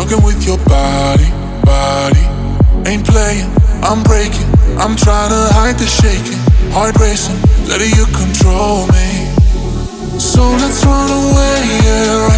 Talking with your body, body. Ain't playing, I'm breaking. I'm trying to hide the shaking. Heart racing, letting you control me. So let's run away, yeah.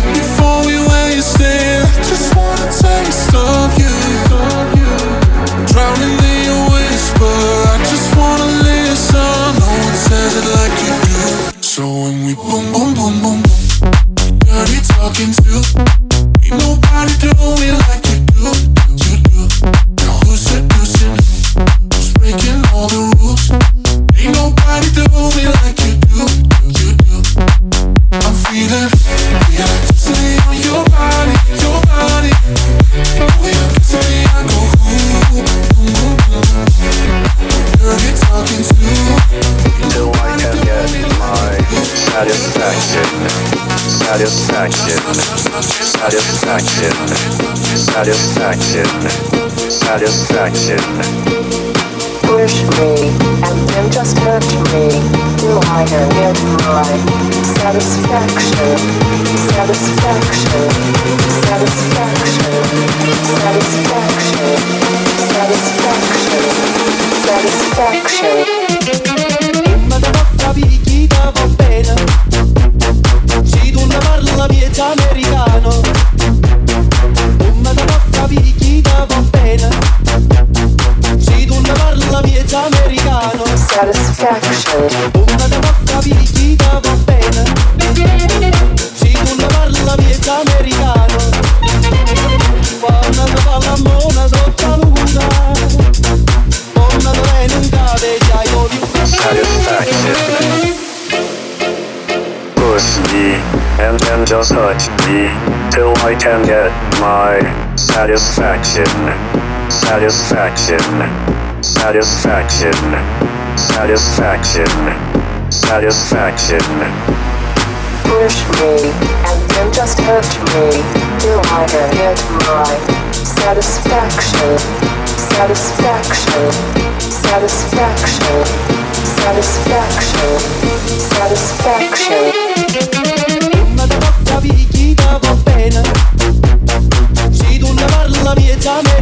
satisfaction, satisfaction. Push me, and then just hurt me, till I can get my satisfaction, satisfaction, satisfaction, satisfaction, satisfaction, satisfaction. Motherfucker, vi parla la miezza merita. americano. Satisfaction. Una da bocca pirichita va bene. Si tu ne parla miezza americano. Quando ti parla mona sotto la luna. Mona tu lei non cade già io vi Satisfaction. Push me and then just touch me till I can get my satisfaction. Satisfaction. Satisfaction. Satisfaction. Satisfaction. Push me, and then just hurt me, till I get my satisfaction. Satisfaction. Satisfaction. Satisfaction. Satisfaction. Tabii ki de bak beni Si dunne varla mi etame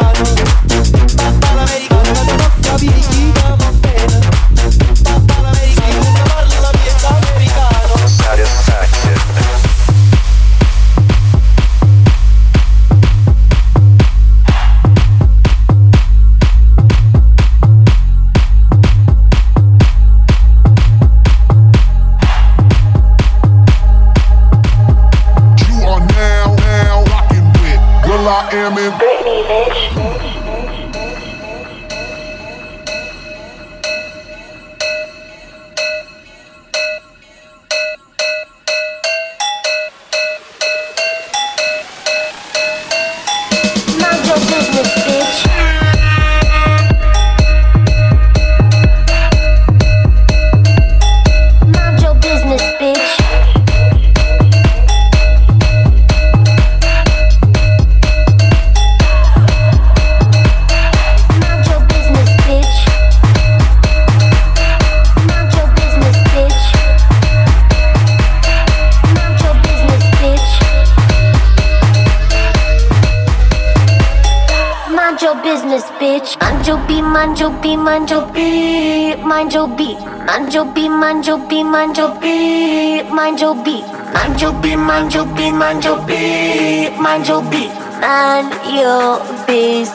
mind your beat, mind your beat, mind your beat, mind your beat, mind your beat, mind your beat, mind your beat, mind your beat, mind your beat,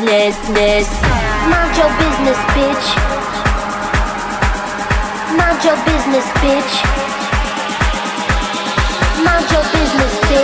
business, mind your business, bitch, mind your business, bitch, mind your business, bitch.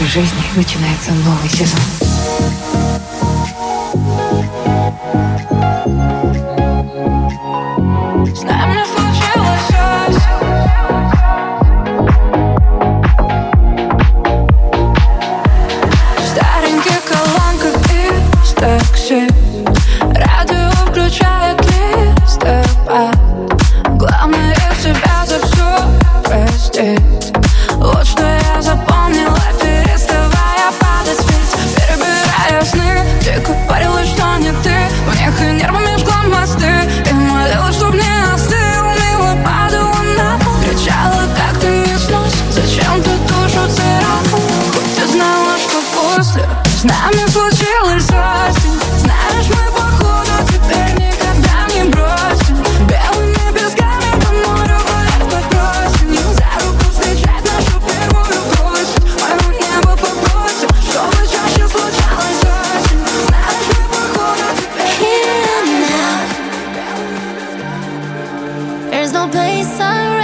нашей жизни начинается новый сезон. There's no place I'd